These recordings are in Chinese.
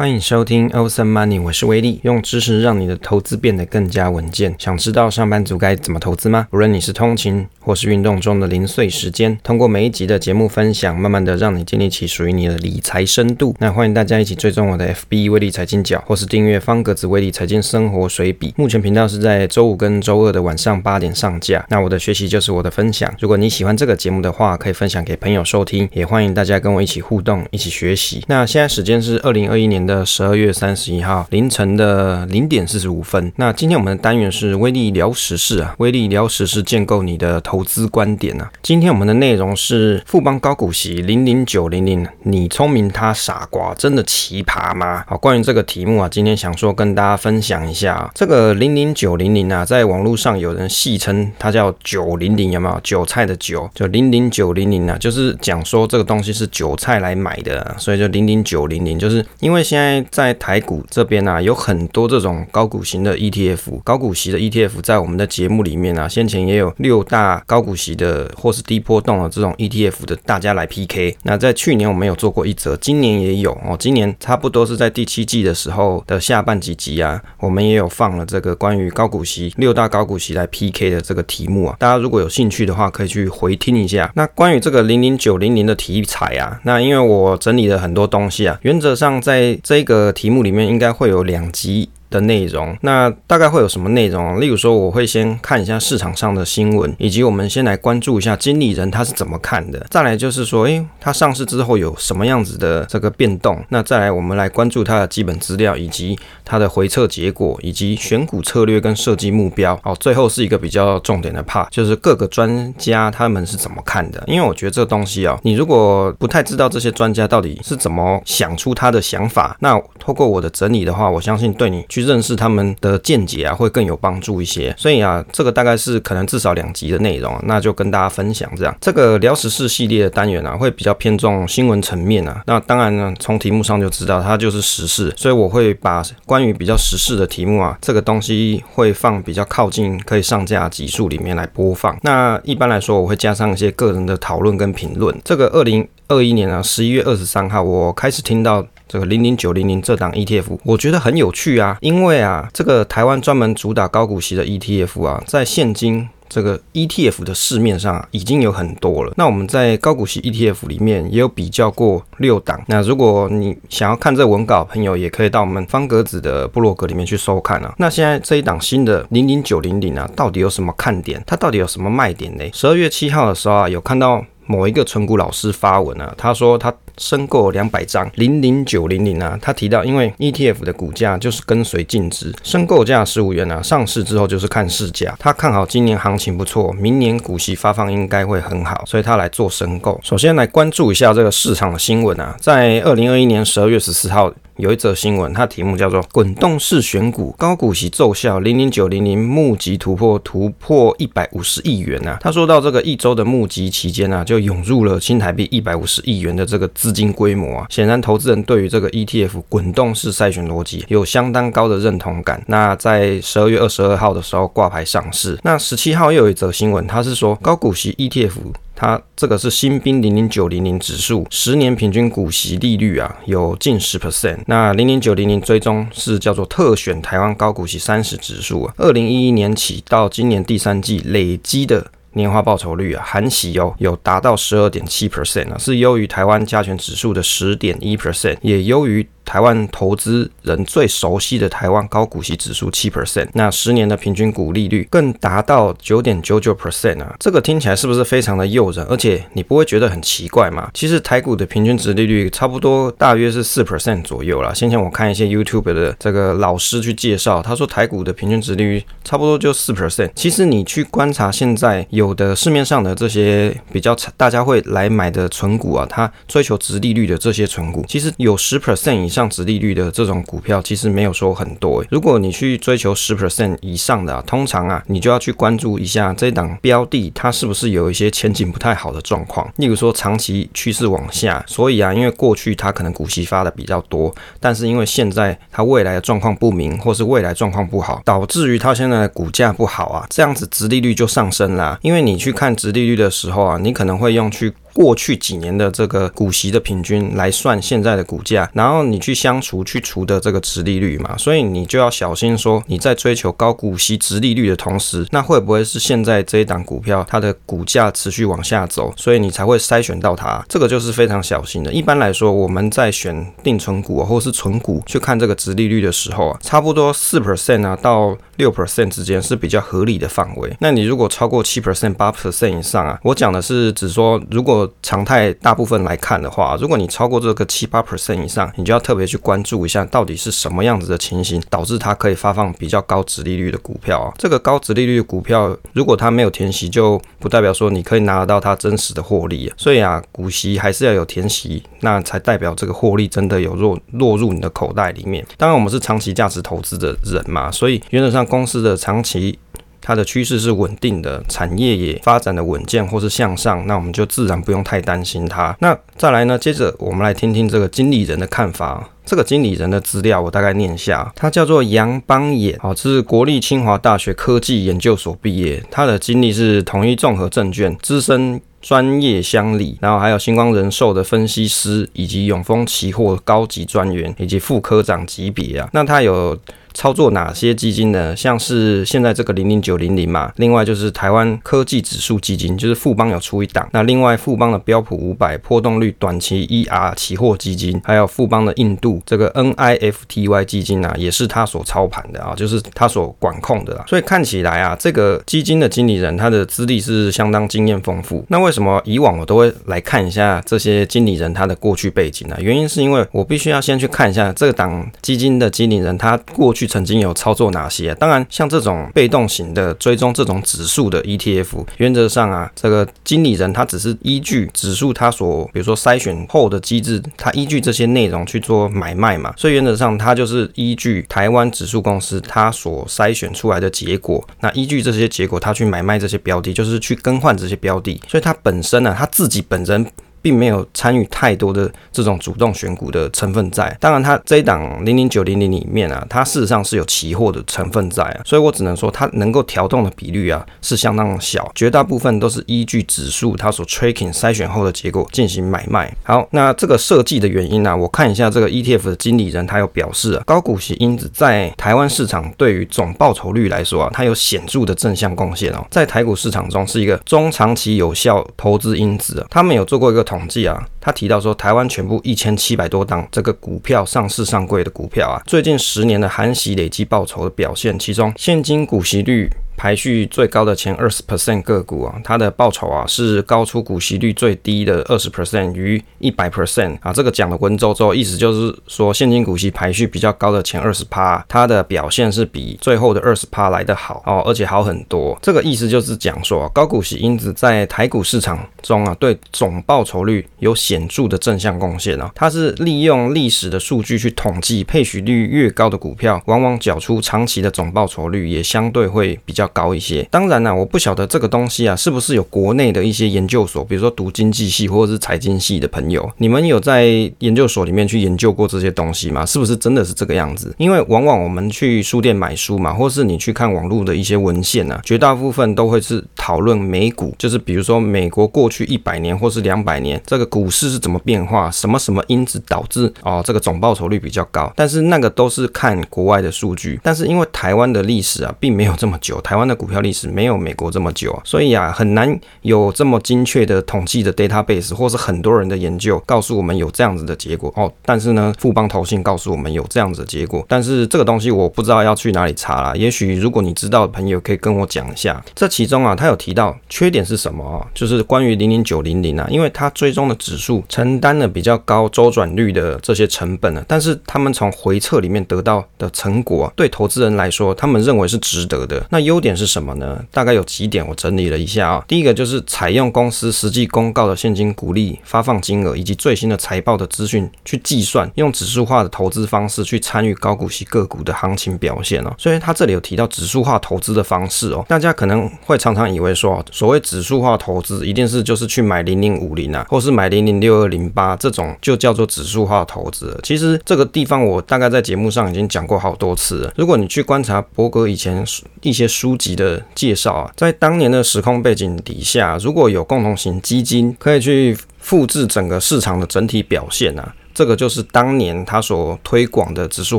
欢迎收听 Ocean Money，我是威利，用知识让你的投资变得更加稳健。想知道上班族该怎么投资吗？无论你是通勤或是运动中的零碎时间，通过每一集的节目分享，慢慢的让你建立起属于你的理财深度。那欢迎大家一起追踪我的 FB 威力财经角，或是订阅方格子威利财经生活随笔。目前频道是在周五跟周二的晚上八点上架。那我的学习就是我的分享。如果你喜欢这个节目的话，可以分享给朋友收听，也欢迎大家跟我一起互动，一起学习。那现在时间是二零二一年的十二月三十一号凌晨的零点四十五分。那今天我们的单元是威利聊时事啊，威利聊时事建构你的投资观点啊。今天我们的内容是富邦高股息零零九零零，你聪明他傻瓜，真的奇葩吗？好，关于这个题目啊，今天想说跟大家分享一下啊，这个零零九零零啊，在网络上有人戏称它叫九零零，有没有？韭菜的韭，就零零九零零啊，就是讲说这个东西是韭菜来买的，所以就零零九零零，就是因为现在在在台股这边啊，有很多这种高股型的 ETF，高股息的 ETF，在我们的节目里面啊，先前也有六大高股息的或是低波动的这种 ETF 的大家来 PK。那在去年我们有做过一则，今年也有哦，今年差不多是在第七季的时候的下半几集啊，我们也有放了这个关于高股息六大高股息来 PK 的这个题目啊，大家如果有兴趣的话，可以去回听一下。那关于这个零零九零零的题材啊，那因为我整理了很多东西啊，原则上在这个。题目里面应该会有两集。的内容，那大概会有什么内容？例如说，我会先看一下市场上的新闻，以及我们先来关注一下经理人他是怎么看的。再来就是说，诶，他上市之后有什么样子的这个变动？那再来，我们来关注他的基本资料，以及他的回测结果，以及选股策略跟设计目标。哦，最后是一个比较重点的 part，就是各个专家他们是怎么看的。因为我觉得这东西啊，你如果不太知道这些专家到底是怎么想出他的想法，那透过我的整理的话，我相信对你去。认识他们的见解啊，会更有帮助一些。所以啊，这个大概是可能至少两集的内容，那就跟大家分享这样。这个聊时事系列的单元啊，会比较偏重新闻层面啊。那当然呢，从题目上就知道它就是时事，所以我会把关于比较时事的题目啊，这个东西会放比较靠近可以上架集数里面来播放。那一般来说，我会加上一些个人的讨论跟评论。这个二零二一年啊，十一月二十三号，我开始听到。这个零零九零零这档 ETF，我觉得很有趣啊，因为啊，这个台湾专门主打高股息的 ETF 啊，在现今这个 ETF 的市面上已经有很多了。那我们在高股息 ETF 里面也有比较过六档。那如果你想要看这文稿，朋友也可以到我们方格子的部落格里面去收看啊。那现在这一档新的零零九零零啊，到底有什么看点？它到底有什么卖点呢？十二月七号的时候啊，有看到。某一个存股老师发文啊，他说他申购两百张零零九零零啊，他提到因为 ETF 的股价就是跟随净值，申购价十五元啊，上市之后就是看市价，他看好今年行情不错，明年股息发放应该会很好，所以他来做申购。首先来关注一下这个市场的新闻啊，在二零二一年十二月十四号。有一则新闻，它题目叫做“滚动式选股，高股息奏效，零零九零零募集突破突破一百五十亿元啊。他说到这个一周的募集期间啊，就涌入了新台币一百五十亿元的这个资金规模啊。显然，投资人对于这个 ETF 滚动式筛选逻辑有相当高的认同感。那在十二月二十二号的时候挂牌上市。那十七号又有一则新闻，它是说高股息 ETF。它这个是新兵零零九零零指数十年平均股息利率啊，有近十 percent。那零零九零零追踪是叫做特选台湾高股息三十指数啊，二零一一年起到今年第三季累积的年化报酬率啊，含息哦有达到十二点七 percent 啊，是优于台湾加权指数的十点一 percent，也优于。台湾投资人最熟悉的台湾高股息指数七 percent，那十年的平均股利率更达到九点九九 percent 啊，这个听起来是不是非常的诱人？而且你不会觉得很奇怪吗？其实台股的平均值利率差不多大约是四 percent 左右啦。先前我看一些 YouTube 的这个老师去介绍，他说台股的平均值利率差不多就四 percent。其实你去观察现在有的市面上的这些比较大家会来买的存股啊，它追求值利率的这些存股，其实有十 percent 以上。殖利率的这种股票其实没有说很多。如果你去追求十 percent 以上的，通常啊，你就要去关注一下这档标的它是不是有一些前景不太好的状况。例如说长期趋势往下，所以啊，因为过去它可能股息发的比较多，但是因为现在它未来的状况不明，或是未来状况不好，导致于它现在的股价不好啊，这样子殖利率就上升了。因为你去看殖利率的时候啊，你可能会用去。过去几年的这个股息的平均来算现在的股价，然后你去相除去除的这个值利率嘛，所以你就要小心说你在追求高股息值利率的同时，那会不会是现在这一档股票它的股价持续往下走，所以你才会筛选到它？这个就是非常小心的。一般来说，我们在选定存股或是存股去看这个值利率的时候啊，差不多四 percent 啊到六 percent 之间是比较合理的范围。那你如果超过七 percent、八 percent 以上啊，我讲的是只说，如果常态大部分来看的话，如果你超过这个七八 percent 以上，你就要特别去关注一下，到底是什么样子的情形导致它可以发放比较高殖利率的股票啊？这个高殖利率的股票，如果它没有填息，就不代表说你可以拿得到它真实的获利。所以啊，股息还是要有填息，那才代表这个获利真的有落落入你的口袋里面。当然，我们是长期价值投资的人嘛，所以原则上公司的长期。它的趋势是稳定的，产业也发展的稳健或是向上，那我们就自然不用太担心它。那再来呢？接着我们来听听这个经理人的看法。这个经理人的资料我大概念一下，他叫做杨邦衍，好，这是国立清华大学科技研究所毕业，他的经历是统一综合证券资深专业乡里，然后还有星光人寿的分析师，以及永丰期货高级专员以及副科长级别啊。那他有。操作哪些基金呢？像是现在这个零零九零零嘛，另外就是台湾科技指数基金，就是富邦有出一档。那另外富邦的标普五百波动率短期 ER 期货基金，还有富邦的印度这个 NIFTY 基金啊，也是他所操盘的啊，就是他所管控的啦。所以看起来啊，这个基金的经理人他的资历是相当经验丰富。那为什么以往我都会来看一下这些经理人他的过去背景呢？原因是因为我必须要先去看一下这个档基金的经理人他过去。去曾经有操作哪些？当然，像这种被动型的追踪这种指数的 ETF，原则上啊，这个经理人他只是依据指数他所比如说筛选后的机制，他依据这些内容去做买卖嘛。所以原则上，他就是依据台湾指数公司他所筛选出来的结果，那依据这些结果，他去买卖这些标的，就是去更换这些标的。所以他本身呢、啊，他自己本人。并没有参与太多的这种主动选股的成分在，当然，它这一档零零九零零里面啊，它事实上是有期货的成分在啊，所以我只能说它能够调动的比率啊是相当小，绝大部分都是依据指数它所 tracking 筛选后的结果进行买卖。好，那这个设计的原因呢、啊，我看一下这个 ETF 的经理人他有表示啊，高股息因子在台湾市场对于总报酬率来说啊，它有显著的正向贡献哦，在台股市场中是一个中长期有效投资因子啊，他们有做过一个。统计啊，他提到说，台湾全部一千七百多档这个股票上市上柜的股票啊，最近十年的含息累计报酬的表现，其中现金股息率。排序最高的前二十 percent 个股啊，它的报酬啊是高出股息率最低的二十 percent 于一百 percent 啊。这个讲的文绉绉，意思就是说现金股息排序比较高的前二十趴，它的表现是比最后的二十趴来得好哦，而且好很多。这个意思就是讲说，高股息因子在台股市场中啊，对总报酬率有显著的正向贡献啊。它是利用历史的数据去统计，配息率越高的股票，往往缴出长期的总报酬率也相对会比较高一些，当然啦，我不晓得这个东西啊，是不是有国内的一些研究所，比如说读经济系或者是财经系的朋友，你们有在研究所里面去研究过这些东西吗？是不是真的是这个样子？因为往往我们去书店买书嘛，或是你去看网络的一些文献啊，绝大部分都会是讨论美股，就是比如说美国过去一百年或是两百年这个股市是怎么变化，什么什么因子导致哦这个总报酬率比较高，但是那个都是看国外的数据，但是因为台湾的历史啊，并没有这么久，台湾。的股票历史没有美国这么久啊，所以啊很难有这么精确的统计的 database，或是很多人的研究告诉我们有这样子的结果哦。但是呢，富邦投信告诉我们有这样子的结果，但是这个东西我不知道要去哪里查啦。也许如果你知道的朋友可以跟我讲一下。这其中啊，他有提到缺点是什么啊？就是关于零零九零零啊，因为它追踪的指数承担了比较高周转率的这些成本呢，但是他们从回测里面得到的成果啊，对投资人来说，他们认为是值得的。那优点是什么呢？大概有几点，我整理了一下啊。第一个就是采用公司实际公告的现金股利发放金额以及最新的财报的资讯去计算，用指数化的投资方式去参与高股息个股的行情表现哦。所以他这里有提到指数化投资的方式哦。大家可能会常常以为说，所谓指数化投资一定是就是去买零零五零啊，或是买零零六二零八这种就叫做指数化投资。其实这个地方我大概在节目上已经讲过好多次了。如果你去观察伯格以前一些书。书籍的介绍啊，在当年的时空背景底下，如果有共同型基金可以去复制整个市场的整体表现啊。这个就是当年他所推广的指数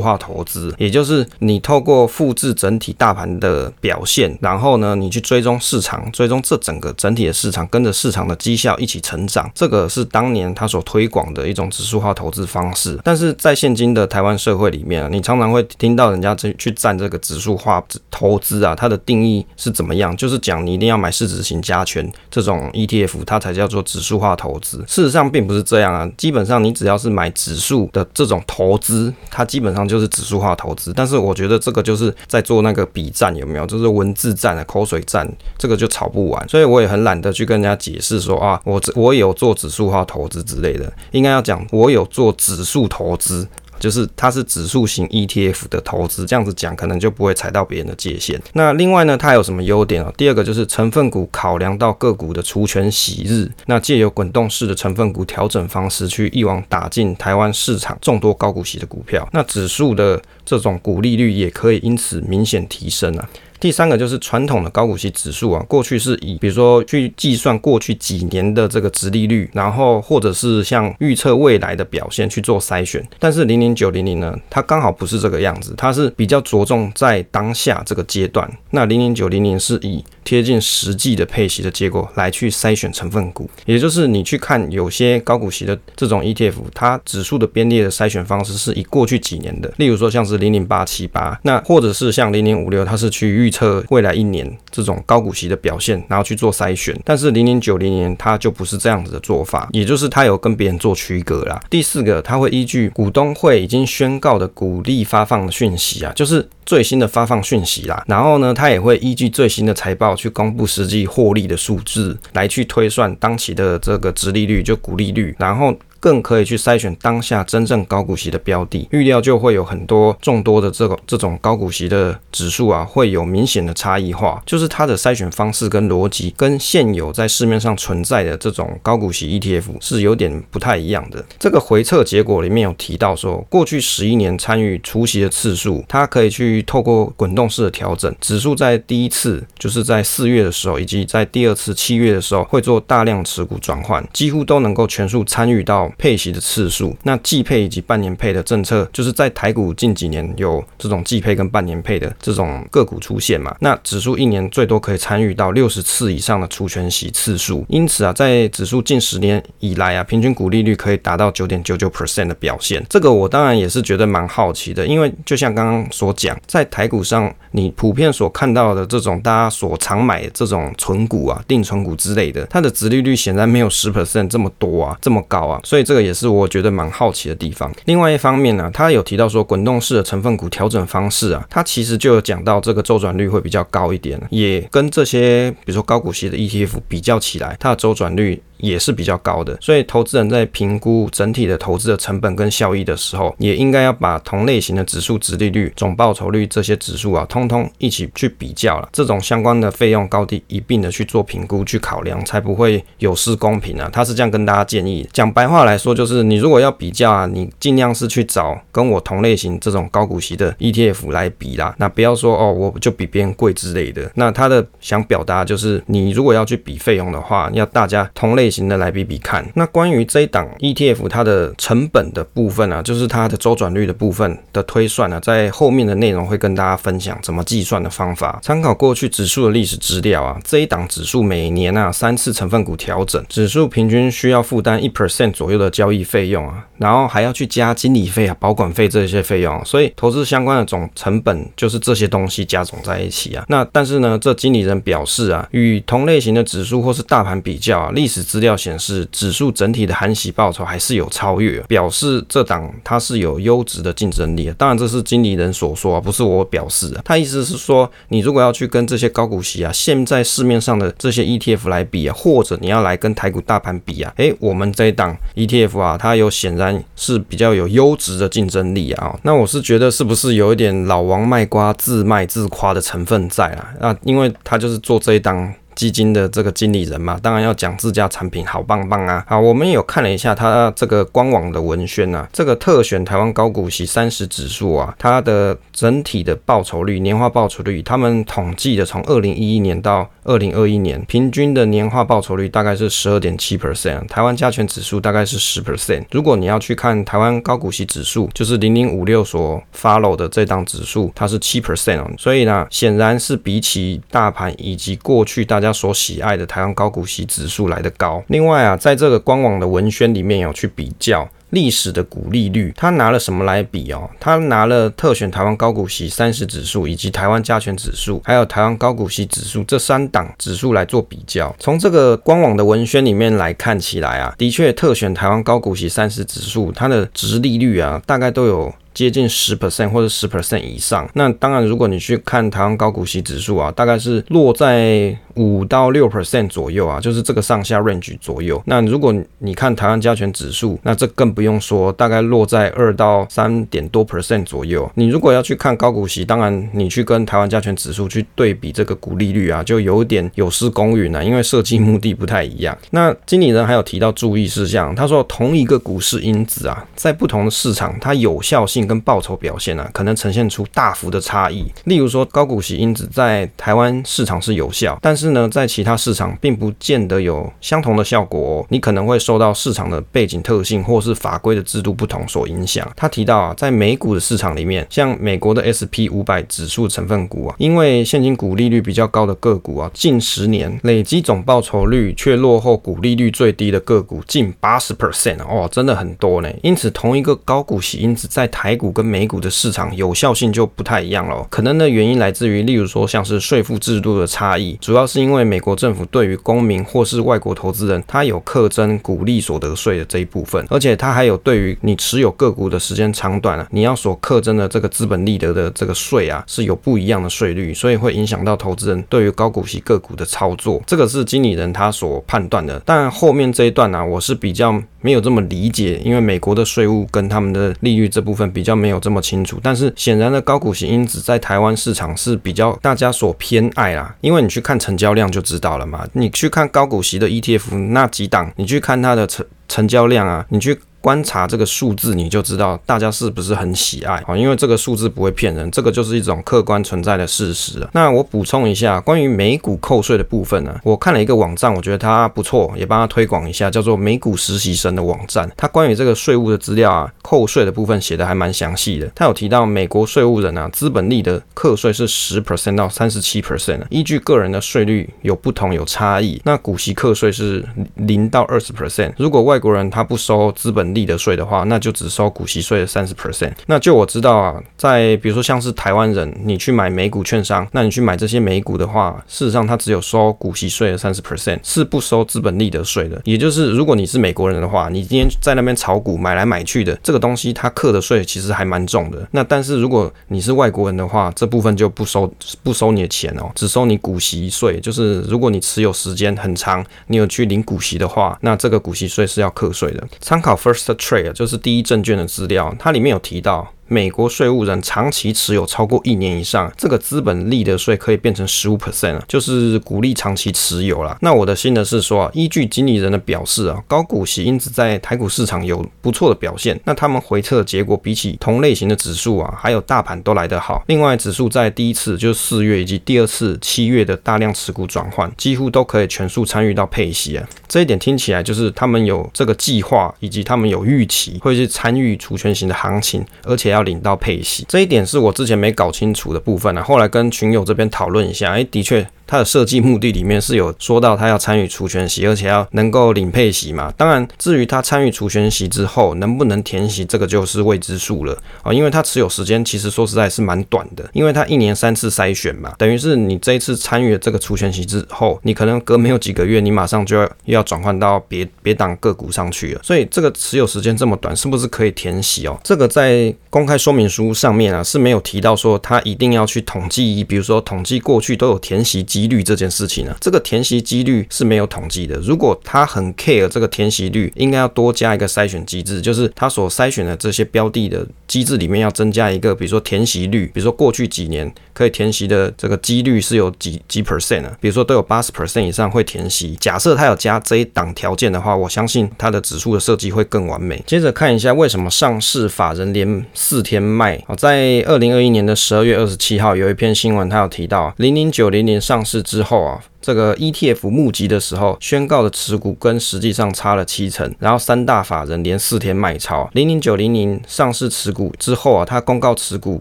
化投资，也就是你透过复制整体大盘的表现，然后呢，你去追踪市场，追踪这整个整体的市场，跟着市场的绩效一起成长。这个是当年他所推广的一种指数化投资方式。但是在现今的台湾社会里面啊，你常常会听到人家去去占这个指数化投资啊，它的定义是怎么样？就是讲你一定要买市值型加权这种 ETF，它才叫做指数化投资。事实上并不是这样啊，基本上你只要是买买指数的这种投资，它基本上就是指数化投资。但是我觉得这个就是在做那个笔战，有没有？就是文字战啊，口水战，这个就吵不完。所以我也很懒得去跟人家解释说啊，我我有做指数化投资之类的，应该要讲我有做指数投资。就是它是指数型 ETF 的投资，这样子讲可能就不会踩到别人的界限。那另外呢，它有什么优点啊？第二个就是成分股考量到个股的除权息日，那借由滚动式的成分股调整方式去一网打尽台湾市场众多高股息的股票，那指数的这种股利率也可以因此明显提升啊。第三个就是传统的高股息指数啊，过去是以比如说去计算过去几年的这个殖利率，然后或者是像预测未来的表现去做筛选。但是零零九零零呢，它刚好不是这个样子，它是比较着重在当下这个阶段。那零零九零零是以贴近实际的配息的结果来去筛选成分股，也就是你去看有些高股息的这种 ETF，它指数的编列的筛选方式是以过去几年的，例如说像是零零八七八，那或者是像零零五六，它是去预测未来一年这种高股息的表现，然后去做筛选。但是零零九零年它就不是这样子的做法，也就是它有跟别人做区隔啦。第四个，它会依据股东会已经宣告的股利发放的讯息啊，就是最新的发放讯息啦。然后呢，它也会依据最新的财报去公布实际获利的数字，来去推算当期的这个殖利率，就股利率，然后。更可以去筛选当下真正高股息的标的，预料就会有很多众多的这个这种高股息的指数啊，会有明显的差异化，就是它的筛选方式跟逻辑跟现有在市面上存在的这种高股息 ETF 是有点不太一样的。这个回测结果里面有提到说，过去十一年参与除息的次数，它可以去透过滚动式的调整，指数在第一次就是在四月的时候，以及在第二次七月的时候，会做大量持股转换，几乎都能够全数参与到。配息的次数，那季配以及半年配的政策，就是在台股近几年有这种季配跟半年配的这种个股出现嘛。那指数一年最多可以参与到六十次以上的除权息次数，因此啊，在指数近十年以来啊，平均股利率可以达到九点九九 percent 的表现。这个我当然也是觉得蛮好奇的，因为就像刚刚所讲，在台股上，你普遍所看到的这种大家所常买这种存股啊、定存股之类的，它的殖利率显然没有十 percent 这么多啊，这么高啊，所以这个也是我觉得蛮好奇的地方。另外一方面呢、啊，他有提到说滚动式的成分股调整方式啊，他其实就有讲到这个周转率会比较高一点，也跟这些比如说高股息的 ETF 比较起来，它的周转率。也是比较高的，所以投资人在评估整体的投资的成本跟效益的时候，也应该要把同类型的指数、值利率、总报酬率这些指数啊，通通一起去比较了。这种相关的费用高低一并的去做评估、去考量，才不会有失公平啊。他是这样跟大家建议，讲白话来说，就是你如果要比较啊，你尽量是去找跟我同类型这种高股息的 ETF 来比啦。那不要说哦，我就比别人贵之类的。那他的想表达就是，你如果要去比费用的话，要大家同类。型的来比比看。那关于这一档 ETF 它的成本的部分啊，就是它的周转率的部分的推算呢、啊，在后面的内容会跟大家分享怎么计算的方法。参考过去指数的历史资料啊，这一档指数每年啊三次成分股调整，指数平均需要负担一 percent 左右的交易费用啊，然后还要去加经理费啊、保管费这些费用，所以投资相关的总成本就是这些东西加总在一起啊。那但是呢，这经理人表示啊，与同类型的指数或是大盘比较啊，历史资料显示，指数整体的含息报酬还是有超越，表示这档它是有优质的竞争力。当然，这是经理人所说啊，不是我表示啊。他意思是说，你如果要去跟这些高股息啊，现在市面上的这些 ETF 来比啊，或者你要来跟台股大盘比啊，诶，我们这一档 ETF 啊，它有显然是比较有优质的竞争力啊。那我是觉得是不是有一点老王卖瓜自卖自夸的成分在啊？那因为他就是做这一档。基金的这个经理人嘛，当然要讲自家产品好棒棒啊。好，我们有看了一下他这个官网的文宣啊，这个特选台湾高股息三十指数啊，它的整体的报酬率，年化报酬率，他们统计的从二零一一年到二零二一年，平均的年化报酬率大概是十二点七 percent，台湾加权指数大概是十 percent。如果你要去看台湾高股息指数，就是零零五六所 follow 的这档指数，它是七 percent 哦，所以呢，显然是比起大盘以及过去大大家所喜爱的台湾高股息指数来得高。另外啊，在这个官网的文宣里面有去比较。历史的股利率，他拿了什么来比哦？他拿了特选台湾高股息三十指数，以及台湾加权指数，还有台湾高股息指数这三档指数来做比较。从这个官网的文宣里面来看起来啊，的确特选台湾高股息三十指数，它的殖利率啊，大概都有。接近十 percent 或者十 percent 以上，那当然，如果你去看台湾高股息指数啊，大概是落在五到六 percent 左右啊，就是这个上下 range 左右。那如果你看台湾加权指数，那这更不用说，大概落在二到三点多 percent 左右。你如果要去看高股息，当然你去跟台湾加权指数去对比这个股利率啊，就有点有失公允了，因为设计目的不太一样。那经理人还有提到注意事项，他说同一个股市因子啊，在不同的市场，它有效性。跟报酬表现、啊，可能呈现出大幅的差异。例如说，高股息因子在台湾市场是有效，但是呢，在其他市场并不见得有相同的效果哦。你可能会受到市场的背景特性或是法规的制度不同所影响。他提到啊，在美股的市场里面，像美国的 SP 五百指数成分股啊，因为现金股利率比较高的个股啊，近十年累积总报酬率却落后股利率最低的个股近八十 percent 哦，真的很多呢。因此，同一个高股息因子在台美股跟美股的市场有效性就不太一样了，可能的原因来自于，例如说像是税负制度的差异，主要是因为美国政府对于公民或是外国投资人，他有课征股利所得税的这一部分，而且他还有对于你持有个股的时间长短啊，你要所课征的这个资本利得的这个税啊，是有不一样的税率，所以会影响到投资人对于高股息个股的操作，这个是经理人他所判断的。但后面这一段呢、啊，我是比较没有这么理解，因为美国的税务跟他们的利率这部分比较。没有这么清楚，但是显然的高股息因子在台湾市场是比较大家所偏爱啦，因为你去看成交量就知道了嘛，你去看高股息的 ETF 那几档，你去看它的成成交量啊，你去。观察这个数字，你就知道大家是不是很喜爱啊？因为这个数字不会骗人，这个就是一种客观存在的事实。那我补充一下，关于美股扣税的部分呢，我看了一个网站，我觉得它不错，也帮它推广一下，叫做美股实习生的网站。它关于这个税务的资料啊，扣税的部分写的还蛮详细的。它有提到美国税务人啊，资本利的课税是十 percent 到三十七 percent，依据个人的税率有不同有差异。那股息课税是零到二十 percent，如果外国人他不收资本利的税的话，那就只收股息税的三十 percent。那就我知道啊，在比如说像是台湾人，你去买美股券商，那你去买这些美股的话，事实上它只有收股息税的三十 percent，是不收资本利得税的。也就是如果你是美国人的话，你今天在那边炒股买来买去的这个东西，它课的税其实还蛮重的。那但是如果你是外国人的话，这部分就不收不收你的钱哦，只收你股息税。就是如果你持有时间很长，你有去领股息的话，那这个股息税是要课税的。参考 First Trade。就是第一证券的资料，它里面有提到。美国税务人长期持有超过一年以上，这个资本利得税可以变成十五 percent 啊，就是鼓励长期持有啦。那我的心得是说啊，依据经理人的表示啊，高股息因子在台股市场有不错的表现。那他们回测的结果比起同类型的指数啊，还有大盘都来得好。另外，指数在第一次就是四月以及第二次七月的大量持股转换，几乎都可以全数参与到配息啊。这一点听起来就是他们有这个计划，以及他们有预期会去参与除权型的行情，而且要。领到配息，这一点是我之前没搞清楚的部分啊。后来跟群友这边讨论一下，哎，的确。它的设计目的里面是有说到，他要参与除权息，而且要能够领配息嘛。当然，至于他参与除权息之后能不能填息，这个就是未知数了啊。因为他持有时间其实说实在是蛮短的，因为他一年三次筛选嘛，等于是你这一次参与了这个除权息之后，你可能隔没有几个月，你马上就要又要转换到别别档个股上去了。所以这个持有时间这么短，是不是可以填息哦？这个在公开说明书上面啊是没有提到说他一定要去统计，比如说统计过去都有填息。几率这件事情呢？这个填息几率是没有统计的。如果他很 care 这个填息率，应该要多加一个筛选机制，就是他所筛选的这些标的的机制里面要增加一个，比如说填息率，比如说过去几年可以填息的这个几率是有几几 percent 啊，比如说都有八十 percent 以上会填息。假设他有加这一档条件的话，我相信他的指数的设计会更完美。接着看一下为什么上市法人连四天卖。好，在二零二一年的十二月二十七号有一篇新闻，他有提到零零九零零上市之后啊。这个 ETF 募集的时候宣告的持股跟实际上差了七成，然后三大法人连四天卖超。零零九零零上市持股之后啊，它公告持股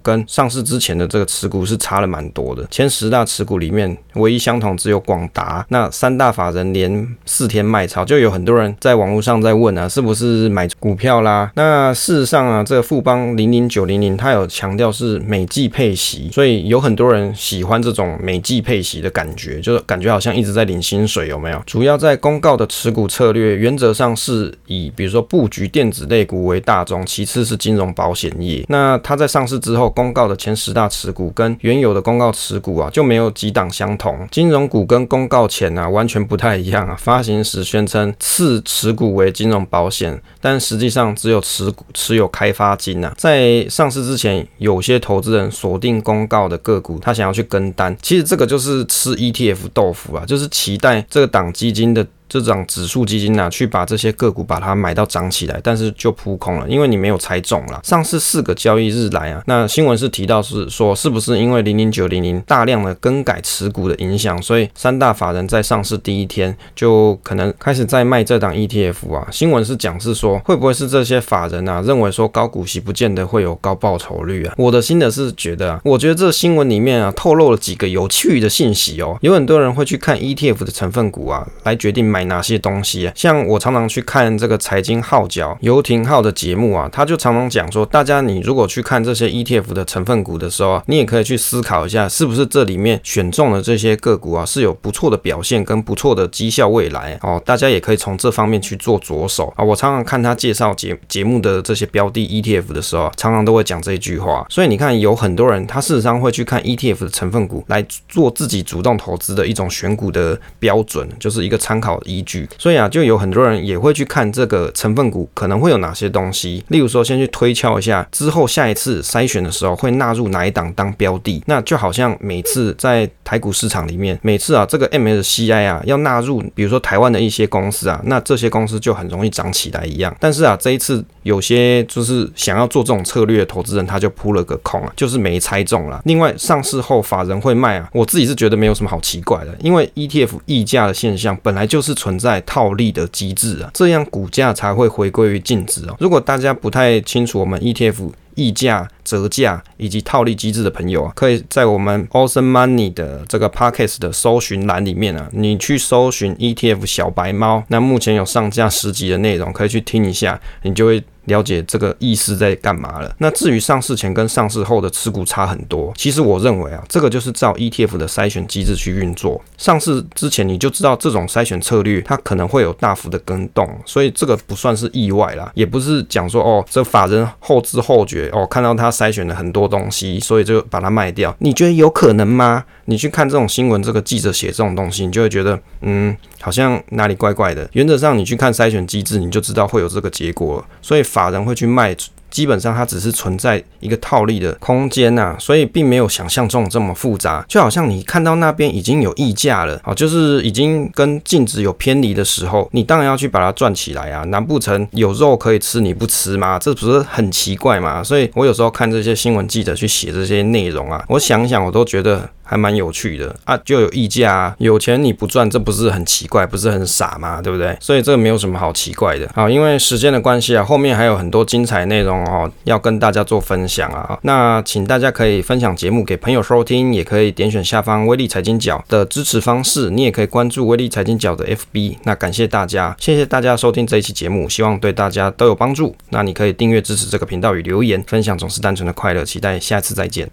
跟上市之前的这个持股是差了蛮多的。前十大持股里面唯一相同只有广达，那三大法人连四天卖超，就有很多人在网络上在问啊，是不是买股票啦？那事实上啊，这个富邦零零九零零它有强调是每季配息，所以有很多人喜欢这种每季配息的感觉，就是感觉。好像一直在领薪水，有没有？主要在公告的持股策略，原则上是以比如说布局电子类股为大宗，其次是金融保险业。那它在上市之后公告的前十大持股，跟原有的公告持股啊，就没有几档相同。金融股跟公告前啊完全不太一样啊。发行时宣称次持股为金融保险，但实际上只有持股持有开发金啊。在上市之前，有些投资人锁定公告的个股，他想要去跟单，其实这个就是吃 ETF 豆腐。就是期待这个党基金的。这种指数基金啊，去把这些个股把它买到涨起来，但是就扑空了，因为你没有猜中了。上市四个交易日来啊，那新闻是提到是说，是不是因为零零九零零大量的更改持股的影响，所以三大法人在上市第一天就可能开始在卖这档 ETF 啊？新闻是讲是说，会不会是这些法人啊认为说高股息不见得会有高报酬率啊？我的心得是觉得啊，我觉得这新闻里面啊透露了几个有趣的信息哦，有很多人会去看 ETF 的成分股啊，来决定买。哪些东西啊？像我常常去看这个财经号角游艇号的节目啊，他就常常讲说，大家你如果去看这些 ETF 的成分股的时候啊，你也可以去思考一下，是不是这里面选中的这些个股啊是有不错的表现跟不错的绩效未来哦，大家也可以从这方面去做着手啊。我常常看他介绍节节目的这些标的 ETF 的时候，常常都会讲这一句话。所以你看，有很多人他事实上会去看 ETF 的成分股来做自己主动投资的一种选股的标准，就是一个参考。依据，所以啊，就有很多人也会去看这个成分股可能会有哪些东西，例如说，先去推敲一下之后下一次筛选的时候会纳入哪一档当标的。那就好像每次在台股市场里面，每次啊这个 MSCI 啊要纳入，比如说台湾的一些公司啊，那这些公司就很容易涨起来一样。但是啊，这一次有些就是想要做这种策略的投资人，他就扑了个空啊，就是没猜中了。另外，上市后法人会卖啊，我自己是觉得没有什么好奇怪的，因为 ETF 溢价的现象本来就是。存在套利的机制啊，这样股价才会回归于净值哦。如果大家不太清楚我们 ETF 溢价、折价以及套利机制的朋友啊，可以在我们 Awesome Money 的这个 Podcast 的搜寻栏里面啊，你去搜寻 ETF 小白猫，那目前有上架十集的内容，可以去听一下，你就会。了解这个意思在干嘛了？那至于上市前跟上市后的持股差很多，其实我认为啊，这个就是照 ETF 的筛选机制去运作。上市之前你就知道这种筛选策略它可能会有大幅的更动，所以这个不算是意外啦，也不是讲说哦，这法人后知后觉哦，看到他筛选了很多东西，所以就把它卖掉。你觉得有可能吗？你去看这种新闻，这个记者写这种东西，你就会觉得嗯，好像哪里怪怪的。原则上你去看筛选机制，你就知道会有这个结果，所以。法法人会去卖，基本上它只是存在一个套利的空间呐，所以并没有想象中这么复杂。就好像你看到那边已经有溢价了，啊，就是已经跟净值有偏离的时候，你当然要去把它赚起来啊。难不成有肉可以吃你不吃吗？这不是很奇怪吗？所以我有时候看这些新闻记者去写这些内容啊，我想想我都觉得。还蛮有趣的啊，就有溢价啊，有钱你不赚，这不是很奇怪，不是很傻吗？对不对？所以这个没有什么好奇怪的。好，因为时间的关系啊，后面还有很多精彩内容哦，要跟大家做分享啊。那请大家可以分享节目给朋友收听，也可以点选下方威力财经角的支持方式，你也可以关注威力财经角的 FB。那感谢大家，谢谢大家收听这一期节目，希望对大家都有帮助。那你可以订阅支持这个频道与留言分享，总是单纯的快乐。期待下次再见。